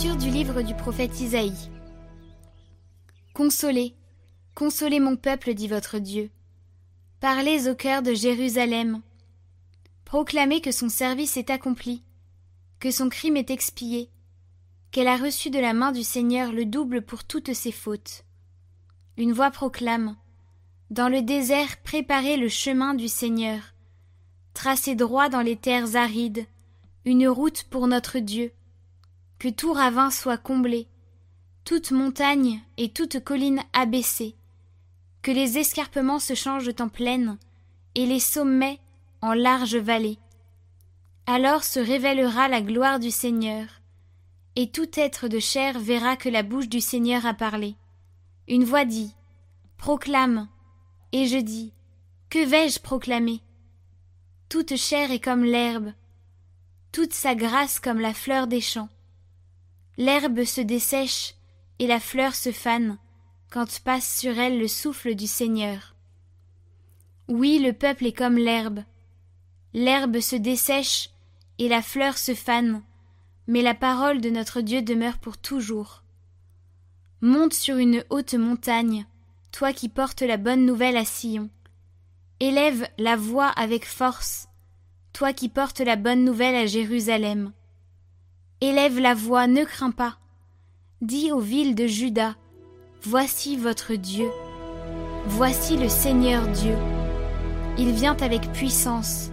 Du livre du prophète Isaïe. Consolez, consolez mon peuple, dit votre Dieu. Parlez au cœur de Jérusalem. Proclamez que son service est accompli, que son crime est expié, qu'elle a reçu de la main du Seigneur le double pour toutes ses fautes. Une voix proclame Dans le désert, préparez le chemin du Seigneur. Tracez droit dans les terres arides, une route pour notre Dieu. Que tout ravin soit comblé, toute montagne et toute colline abaissée. Que les escarpements se changent en plaine, et les sommets en larges vallées. Alors se révélera la gloire du Seigneur, et tout être de chair verra que la bouche du Seigneur a parlé. Une voix dit Proclame. Et je dis Que vais-je proclamer? Toute chair est comme l'herbe, toute sa grâce comme la fleur des champs. L'herbe se dessèche et la fleur se fane quand passe sur elle le souffle du Seigneur. Oui, le peuple est comme l'herbe. L'herbe se dessèche et la fleur se fane, mais la parole de notre Dieu demeure pour toujours. Monte sur une haute montagne, toi qui portes la bonne nouvelle à Sion. Élève la voix avec force, toi qui portes la bonne nouvelle à Jérusalem. Élève la voix, ne crains pas. Dis aux villes de Juda, Voici votre Dieu. Voici le Seigneur Dieu. Il vient avec puissance.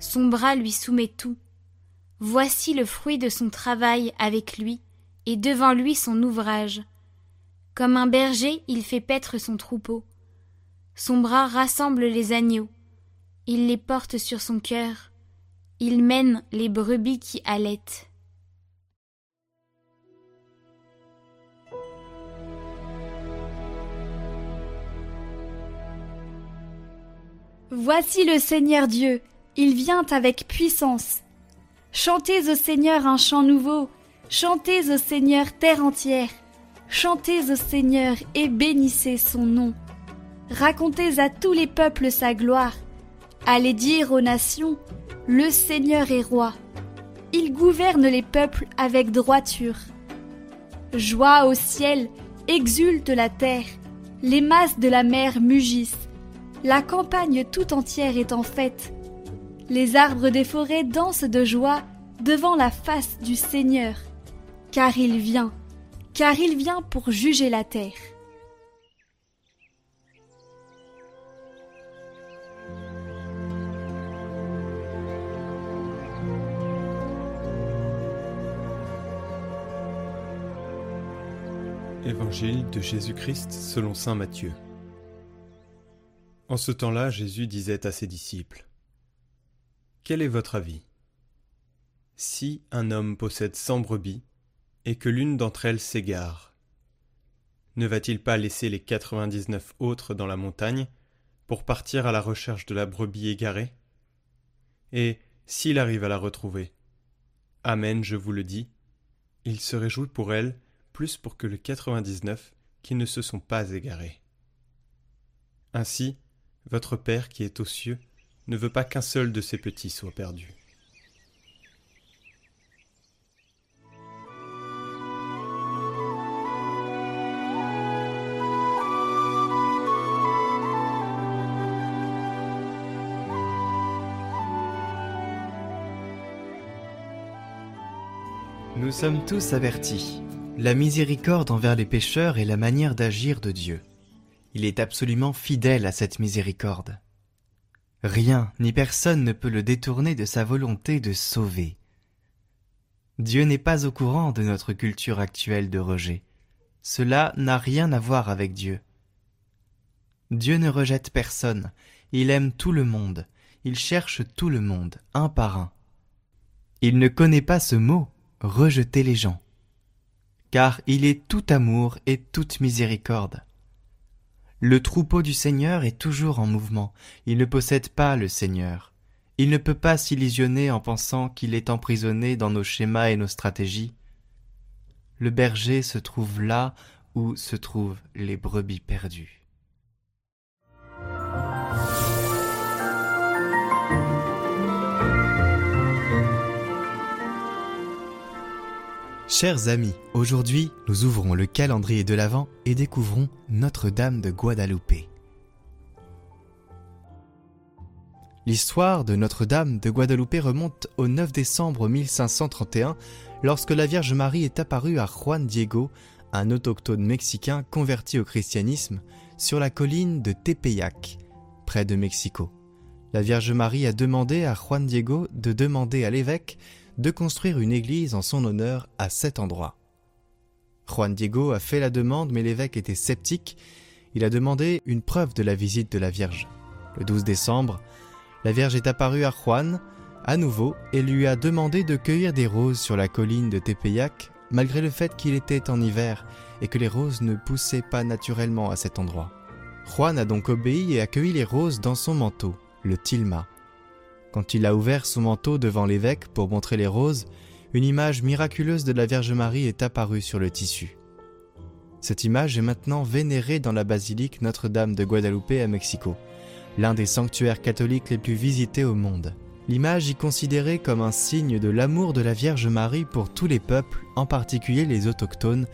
Son bras lui soumet tout. Voici le fruit de son travail avec lui, et devant lui son ouvrage. Comme un berger, il fait paître son troupeau. Son bras rassemble les agneaux. Il les porte sur son cœur. Il mène les brebis qui allaitent. Voici le Seigneur Dieu, il vient avec puissance. Chantez au Seigneur un chant nouveau, chantez au Seigneur terre entière, chantez au Seigneur et bénissez son nom. Racontez à tous les peuples sa gloire, allez dire aux nations, le Seigneur est roi. Il gouverne les peuples avec droiture. Joie au ciel, exulte la terre, les masses de la mer mugissent la campagne tout entière est en fête. Les arbres des forêts dansent de joie devant la face du Seigneur, car il vient, car il vient pour juger la terre. Évangile de Jésus-Christ selon Saint Matthieu. En ce temps-là, Jésus disait à ses disciples Quel est votre avis? Si un homme possède cent brebis et que l'une d'entre elles s'égare, ne va-t-il pas laisser les quatre-vingt-dix-neuf autres dans la montagne pour partir à la recherche de la brebis égarée? Et s'il arrive à la retrouver Amen, je vous le dis, il se réjouit pour elle plus pour que les quatre-vingt-dix-neuf qui ne se sont pas égarés. Ainsi, votre Père qui est aux cieux ne veut pas qu'un seul de ses petits soit perdu. Nous sommes tous avertis. La miséricorde envers les pécheurs est la manière d'agir de Dieu. Il est absolument fidèle à cette miséricorde. Rien ni personne ne peut le détourner de sa volonté de sauver. Dieu n'est pas au courant de notre culture actuelle de rejet. Cela n'a rien à voir avec Dieu. Dieu ne rejette personne, il aime tout le monde, il cherche tout le monde, un par un. Il ne connaît pas ce mot, rejeter les gens, car il est tout amour et toute miséricorde. Le troupeau du Seigneur est toujours en mouvement. Il ne possède pas le Seigneur. Il ne peut pas s'illusionner en pensant qu'il est emprisonné dans nos schémas et nos stratégies. Le berger se trouve là où se trouvent les brebis perdues. Chers amis, aujourd'hui nous ouvrons le calendrier de l'Avent et découvrons Notre-Dame de Guadalupe. L'histoire de Notre-Dame de Guadalupe remonte au 9 décembre 1531 lorsque la Vierge Marie est apparue à Juan Diego, un autochtone mexicain converti au christianisme, sur la colline de Tepeyac, près de Mexico. La Vierge Marie a demandé à Juan Diego de demander à l'évêque de construire une église en son honneur à cet endroit. Juan Diego a fait la demande mais l'évêque était sceptique. Il a demandé une preuve de la visite de la Vierge. Le 12 décembre, la Vierge est apparue à Juan à nouveau et lui a demandé de cueillir des roses sur la colline de Tepeyac malgré le fait qu'il était en hiver et que les roses ne poussaient pas naturellement à cet endroit. Juan a donc obéi et a cueilli les roses dans son manteau, le tilma. Quand il a ouvert son manteau devant l'évêque pour montrer les roses, une image miraculeuse de la Vierge Marie est apparue sur le tissu. Cette image est maintenant vénérée dans la basilique Notre-Dame de Guadalupe à Mexico, l'un des sanctuaires catholiques les plus visités au monde. L'image y considérée comme un signe de l'amour de la Vierge Marie pour tous les peuples, en particulier les autochtones,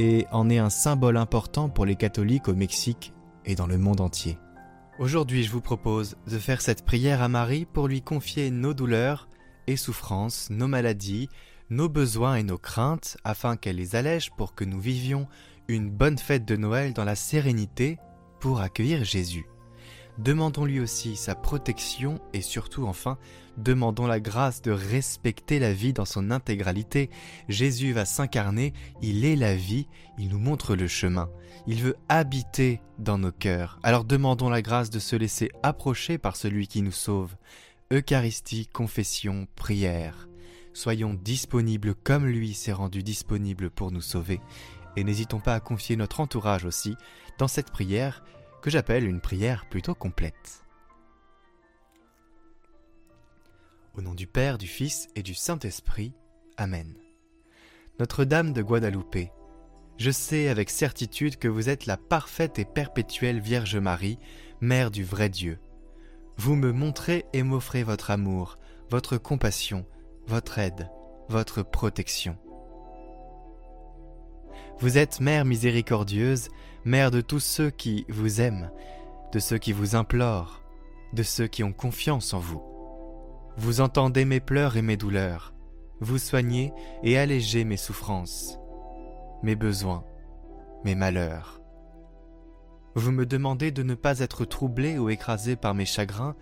et en est un symbole important pour les catholiques au Mexique et dans le monde entier. Aujourd'hui, je vous propose de faire cette prière à Marie pour lui confier nos douleurs et souffrances, nos maladies, nos besoins et nos craintes, afin qu'elle les allège pour que nous vivions une bonne fête de Noël dans la sérénité pour accueillir Jésus. Demandons-lui aussi sa protection et surtout enfin, demandons la grâce de respecter la vie dans son intégralité. Jésus va s'incarner, il est la vie, il nous montre le chemin, il veut habiter dans nos cœurs. Alors demandons la grâce de se laisser approcher par celui qui nous sauve. Eucharistie, confession, prière. Soyons disponibles comme lui s'est rendu disponible pour nous sauver. Et n'hésitons pas à confier notre entourage aussi dans cette prière j'appelle une prière plutôt complète. Au nom du Père, du Fils et du Saint-Esprit. Amen. Notre-Dame de Guadalupe, je sais avec certitude que vous êtes la parfaite et perpétuelle Vierge Marie, Mère du vrai Dieu. Vous me montrez et m'offrez votre amour, votre compassion, votre aide, votre protection. Vous êtes Mère miséricordieuse, Mère de tous ceux qui vous aiment, de ceux qui vous implorent, de ceux qui ont confiance en vous. Vous entendez mes pleurs et mes douleurs, vous soignez et allégez mes souffrances, mes besoins, mes malheurs. Vous me demandez de ne pas être troublé ou écrasé par mes chagrins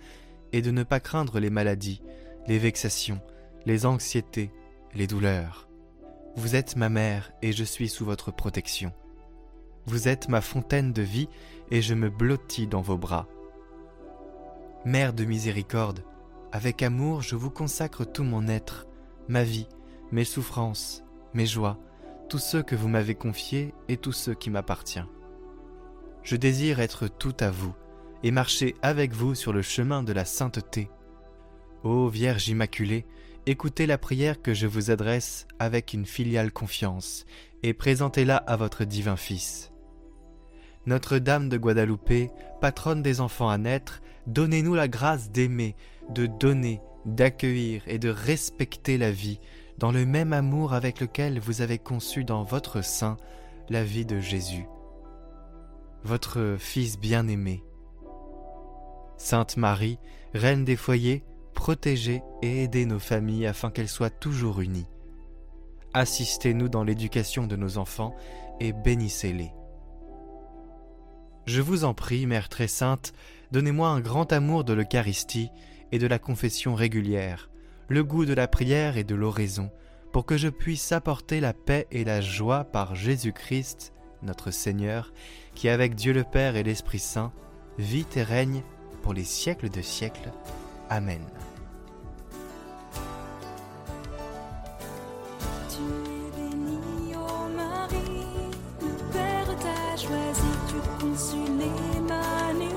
et de ne pas craindre les maladies, les vexations, les anxiétés, les douleurs. Vous êtes ma mère et je suis sous votre protection. Vous êtes ma fontaine de vie et je me blottis dans vos bras. Mère de miséricorde, avec amour je vous consacre tout mon être, ma vie, mes souffrances, mes joies, tous ceux que vous m'avez confiés et tous ceux qui m'appartiennent. Je désire être tout à vous et marcher avec vous sur le chemin de la sainteté. Ô Vierge Immaculée, écoutez la prière que je vous adresse avec une filiale confiance et présentez-la à votre divin Fils. Notre-Dame de Guadalupe, patronne des enfants à naître, donnez-nous la grâce d'aimer, de donner, d'accueillir et de respecter la vie, dans le même amour avec lequel vous avez conçu dans votre sein la vie de Jésus, votre Fils bien-aimé. Sainte Marie, Reine des foyers, protégez et aidez nos familles afin qu'elles soient toujours unies. Assistez-nous dans l'éducation de nos enfants et bénissez-les. Je vous en prie, Mère très sainte, donnez-moi un grand amour de l'Eucharistie et de la confession régulière, le goût de la prière et de l'oraison, pour que je puisse apporter la paix et la joie par Jésus-Christ, notre Seigneur, qui avec Dieu le Père et l'Esprit Saint vit et règne pour les siècles de siècles. Amen. Tu es bénie, ô Marie, le Père t'a choisi, tu consules Emmanuel.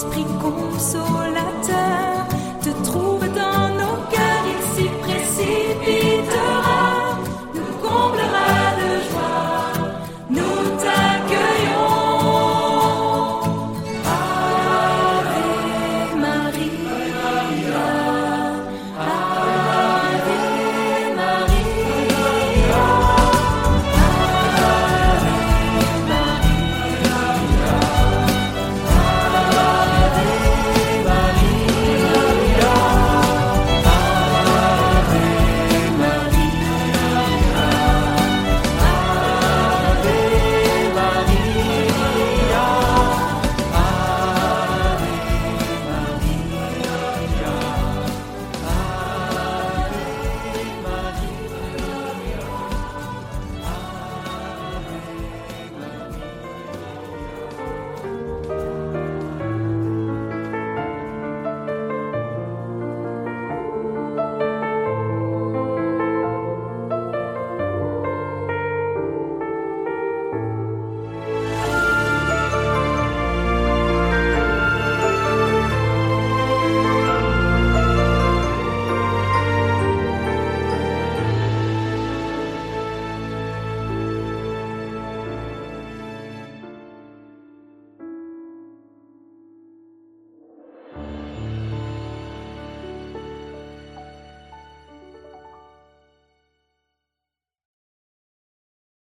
Esprit consolateur.